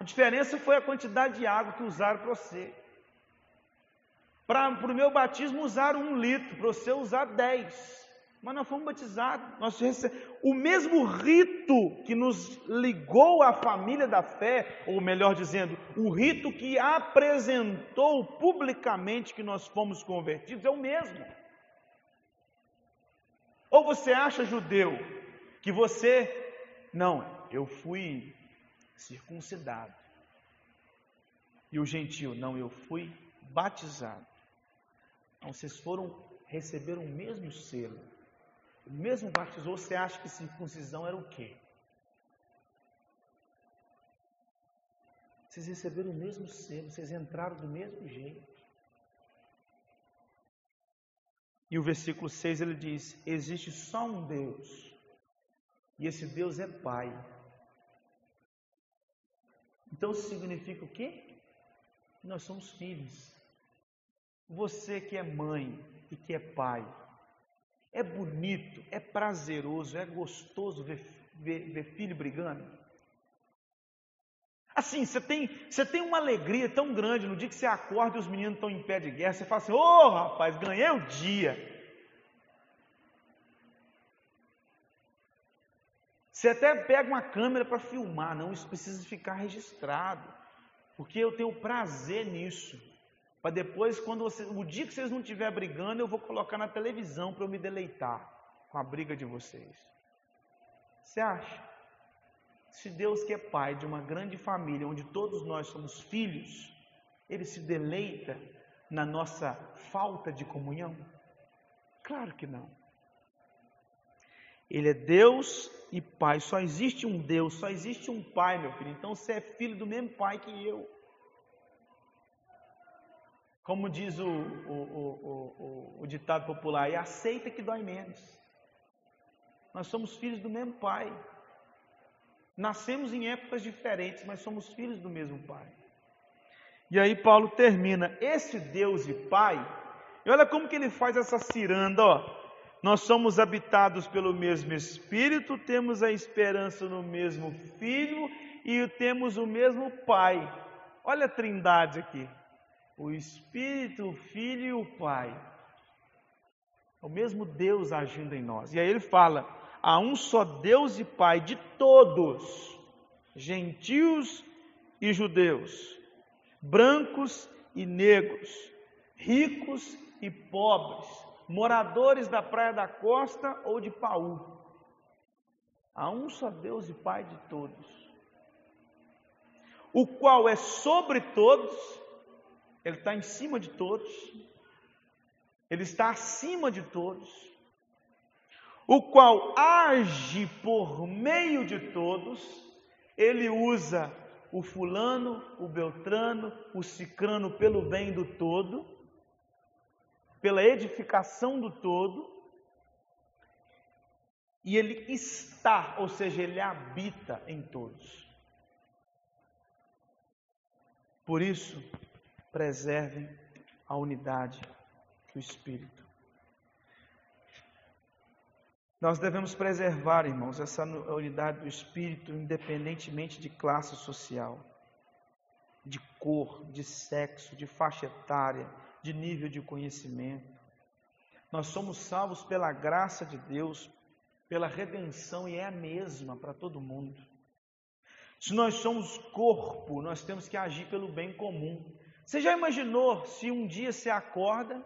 A diferença foi a quantidade de água que usaram para você. Para o meu batismo usaram um litro, para você usar dez mas nós fomos batizados. Nós O mesmo rito que nos ligou à família da fé, ou melhor dizendo, o rito que apresentou publicamente que nós fomos convertidos, é o mesmo. Ou você acha, judeu, que você. Não, eu fui circuncidado. E o gentil, não, eu fui batizado. Então vocês foram receber o mesmo selo o mesmo batizou, você acha que circuncisão era o quê? Vocês receberam o mesmo selo, vocês entraram do mesmo jeito. E o versículo 6 ele diz: Existe só um Deus, e esse Deus é Pai. Então significa o quê? Nós somos filhos. Você que é mãe e que é pai, é bonito, é prazeroso, é gostoso ver, ver, ver filho brigando. Assim, você tem, você tem uma alegria tão grande no dia que você acorda e os meninos estão em pé de guerra, você fala assim: Ô oh, rapaz, ganhei o dia. Você até pega uma câmera para filmar, não, isso precisa ficar registrado, porque eu tenho prazer nisso. Para depois, quando você, o dia que vocês não estiverem brigando, eu vou colocar na televisão para eu me deleitar com a briga de vocês. Você acha? Se Deus que é pai de uma grande família, onde todos nós somos filhos, Ele se deleita na nossa falta de comunhão? Claro que não. Ele é Deus e Pai. Só existe um Deus, só existe um Pai, meu filho. Então você é filho do mesmo Pai que eu. Como diz o, o, o, o, ditado popular, e aceita que dói menos. Nós somos filhos do mesmo pai. Nascemos em épocas diferentes, mas somos filhos do mesmo pai. E aí Paulo termina, esse Deus e Pai, e olha como que ele faz essa ciranda, ó. Nós somos habitados pelo mesmo Espírito, temos a esperança no mesmo Filho e temos o mesmo Pai. Olha a trindade aqui. O Espírito, o Filho e o Pai. É o mesmo Deus agindo em nós. E aí ele fala: há um só Deus e Pai de todos, gentios e judeus, brancos e negros, ricos e pobres, moradores da praia da costa ou de Paú. Há um só Deus e Pai de todos, o qual é sobre todos, Ele está em cima de todos, Ele está acima de todos, o qual age por meio de todos, Ele usa o fulano, o beltrano, o cicrano pelo bem do todo, pela edificação do todo, e ele está, ou seja, ele habita em todos. Por isso, preservem a unidade do Espírito. Nós devemos preservar, irmãos, essa unidade do espírito, independentemente de classe social, de cor, de sexo, de faixa etária, de nível de conhecimento. Nós somos salvos pela graça de Deus, pela redenção e é a mesma para todo mundo. Se nós somos corpo, nós temos que agir pelo bem comum. Você já imaginou se um dia você acorda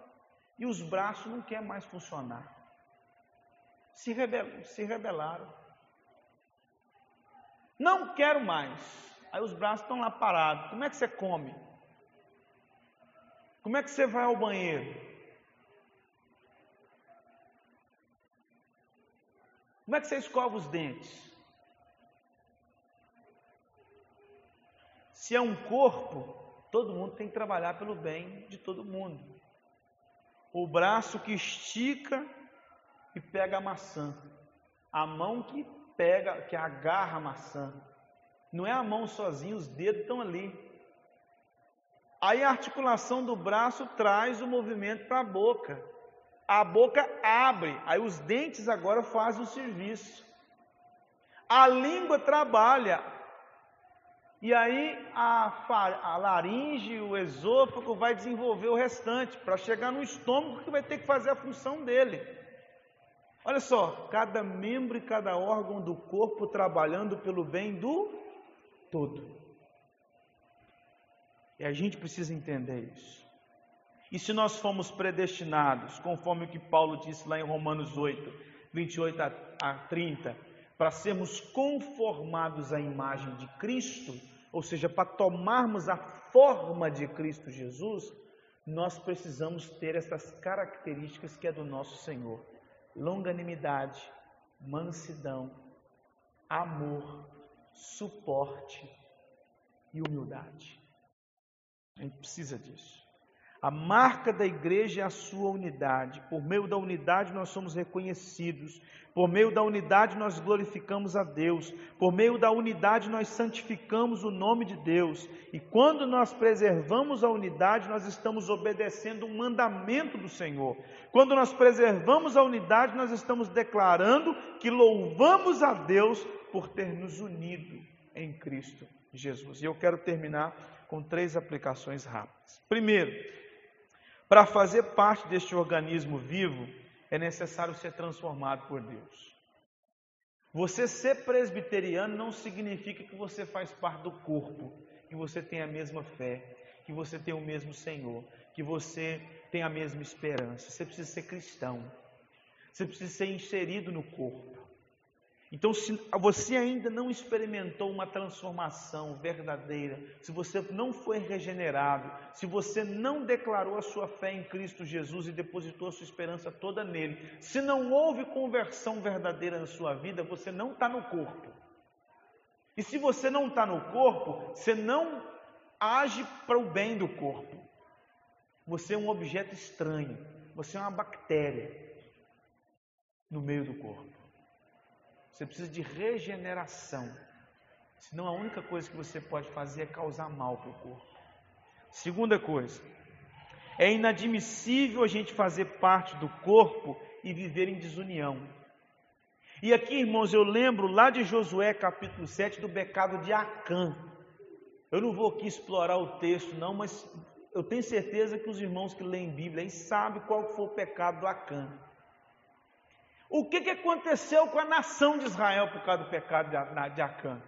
e os braços não querem mais funcionar? se, rebel, se rebelaram. Não quero mais. Aí os braços estão lá parados. Como é que você come? Como é que você vai ao banheiro? Como é que você escova os dentes? Se é um corpo, todo mundo tem que trabalhar pelo bem de todo mundo. O braço que estica que pega a maçã, a mão que pega, que agarra a maçã. Não é a mão sozinha, os dedos estão ali. Aí a articulação do braço traz o movimento para a boca. A boca abre, aí os dentes agora fazem o serviço. A língua trabalha. E aí a, a laringe, o esôfago vai desenvolver o restante para chegar no estômago que vai ter que fazer a função dele. Olha só, cada membro e cada órgão do corpo trabalhando pelo bem do todo. E a gente precisa entender isso. E se nós fomos predestinados, conforme o que Paulo disse lá em Romanos 8, 28 a 30, para sermos conformados à imagem de Cristo, ou seja, para tomarmos a forma de Cristo Jesus, nós precisamos ter essas características que é do nosso Senhor longanimidade, mansidão, amor, suporte e humildade. A gente precisa disso. A marca da igreja é a sua unidade. Por meio da unidade nós somos reconhecidos. Por meio da unidade nós glorificamos a Deus. Por meio da unidade nós santificamos o nome de Deus. E quando nós preservamos a unidade, nós estamos obedecendo um mandamento do Senhor. Quando nós preservamos a unidade, nós estamos declarando que louvamos a Deus por ter nos unido em Cristo Jesus. E eu quero terminar com três aplicações rápidas. Primeiro, para fazer parte deste organismo vivo, é necessário ser transformado por Deus. Você ser presbiteriano não significa que você faz parte do corpo, que você tem a mesma fé, que você tem o mesmo Senhor, que você tem a mesma esperança. Você precisa ser cristão. Você precisa ser inserido no corpo. Então, se você ainda não experimentou uma transformação verdadeira, se você não foi regenerado, se você não declarou a sua fé em Cristo Jesus e depositou a sua esperança toda nele, se não houve conversão verdadeira na sua vida, você não está no corpo. E se você não está no corpo, você não age para o bem do corpo. Você é um objeto estranho, você é uma bactéria no meio do corpo. Você precisa de regeneração. Senão a única coisa que você pode fazer é causar mal para o corpo. Segunda coisa, é inadmissível a gente fazer parte do corpo e viver em desunião. E aqui, irmãos, eu lembro lá de Josué capítulo 7 do pecado de Acã. Eu não vou aqui explorar o texto, não, mas eu tenho certeza que os irmãos que leem Bíblia aí sabem qual foi o pecado do Acã. O que, que aconteceu com a nação de Israel por causa do pecado de Acã?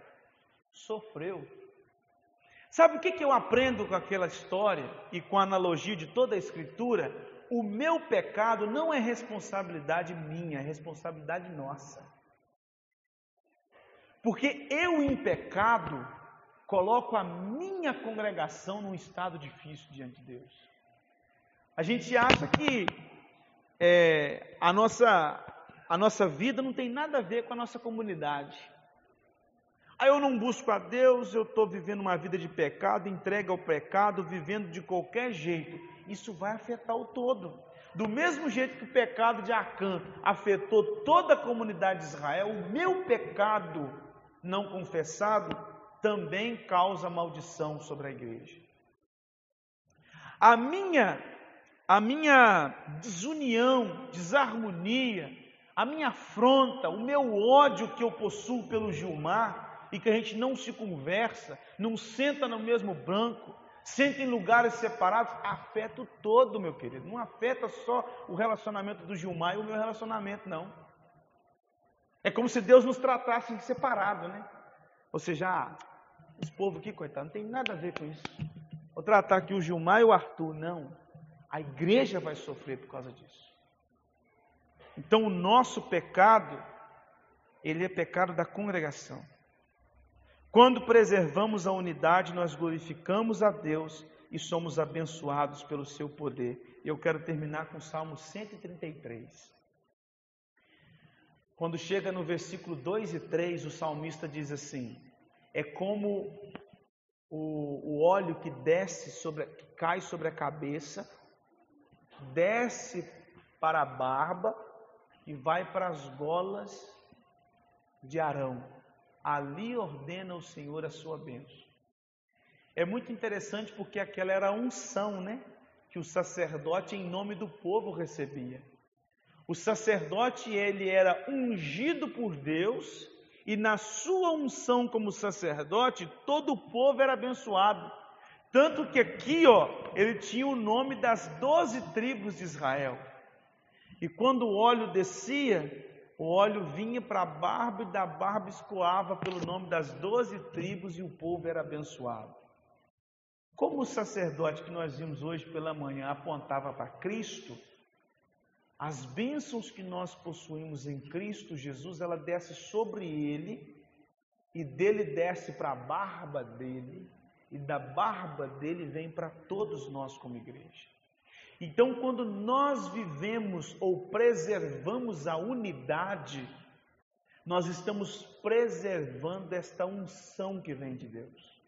Sofreu. Sabe o que, que eu aprendo com aquela história e com a analogia de toda a Escritura? O meu pecado não é responsabilidade minha, é responsabilidade nossa. Porque eu, em pecado, coloco a minha congregação num estado difícil diante de Deus. A gente acha que é, a, nossa, a nossa vida não tem nada a ver com a nossa comunidade. Aí eu não busco a Deus, eu estou vivendo uma vida de pecado, entregue ao pecado, vivendo de qualquer jeito. Isso vai afetar o todo. Do mesmo jeito que o pecado de Acã afetou toda a comunidade de Israel, o meu pecado não confessado também causa maldição sobre a igreja. A minha a minha desunião, desarmonia, a minha afronta, o meu ódio que eu possuo pelo Gilmar, e que a gente não se conversa, não senta no mesmo banco, senta em lugares separados, afeta o todo, meu querido. Não afeta só o relacionamento do Gilmar e o meu relacionamento, não. É como se Deus nos tratasse separado, né? Ou seja, ah, esse povo aqui, coitado, não tem nada a ver com isso. Vou tratar aqui o Gilmar e o Arthur. Não. A igreja vai sofrer por causa disso. Então, o nosso pecado, ele é pecado da congregação. Quando preservamos a unidade, nós glorificamos a Deus e somos abençoados pelo seu poder. Eu quero terminar com o Salmo 133. Quando chega no versículo 2 e 3, o salmista diz assim: É como o, o óleo que desce sobre, que cai sobre a cabeça, desce para a barba e vai para as golas de Arão ali ordena o Senhor a sua bênção. É muito interessante porque aquela era a unção, né? Que o sacerdote, em nome do povo, recebia. O sacerdote, ele era ungido por Deus, e na sua unção como sacerdote, todo o povo era abençoado. Tanto que aqui, ó, ele tinha o nome das doze tribos de Israel. E quando o óleo descia, o óleo vinha para a barba e da barba escoava pelo nome das doze tribos e o povo era abençoado. Como o sacerdote que nós vimos hoje pela manhã apontava para Cristo, as bênçãos que nós possuímos em Cristo Jesus, ela desce sobre ele e dele desce para a barba dele e da barba dele vem para todos nós como igreja. Então, quando nós vivemos ou preservamos a unidade, nós estamos preservando esta unção que vem de Deus.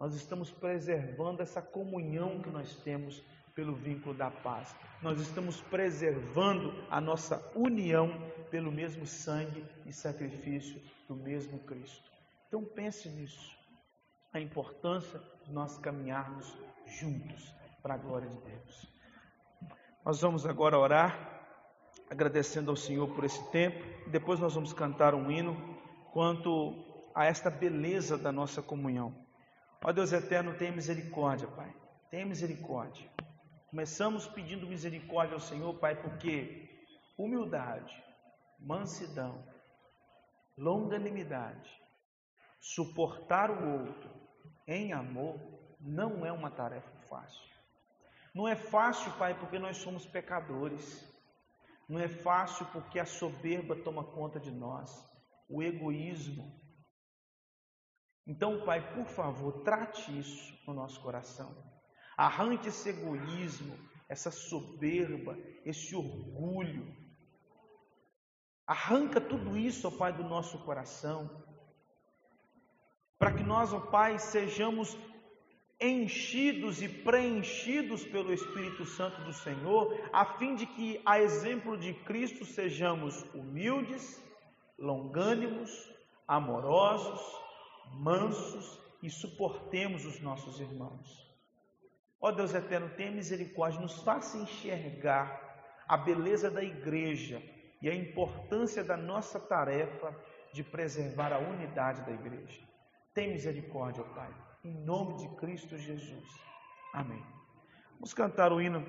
Nós estamos preservando essa comunhão que nós temos pelo vínculo da paz. Nós estamos preservando a nossa união pelo mesmo sangue e sacrifício do mesmo Cristo. Então pense nisso, a importância de nós caminharmos juntos para a glória de Deus. Nós vamos agora orar, agradecendo ao Senhor por esse tempo. Depois nós vamos cantar um hino quanto a esta beleza da nossa comunhão. Ó Deus eterno, tenha misericórdia, Pai. Tenha misericórdia. Começamos pedindo misericórdia ao Senhor, Pai, porque humildade, mansidão, longanimidade, suportar o outro em amor não é uma tarefa fácil. Não é fácil, Pai, porque nós somos pecadores. Não é fácil porque a soberba toma conta de nós, o egoísmo. Então, Pai, por favor, trate isso no nosso coração. Arranque esse egoísmo, essa soberba, esse orgulho. Arranca tudo isso, ó Pai, do nosso coração. Para que nós, ó Pai, sejamos enchidos e preenchidos pelo Espírito Santo do Senhor, a fim de que, a exemplo de Cristo, sejamos humildes, longânimos, amorosos, mansos e suportemos os nossos irmãos. Ó Deus eterno, tenha misericórdia, nos faça enxergar a beleza da igreja e a importância da nossa tarefa de preservar a unidade da igreja. Tem misericórdia, ó Pai. Em nome de Cristo Jesus. Amém. Vamos cantar o hino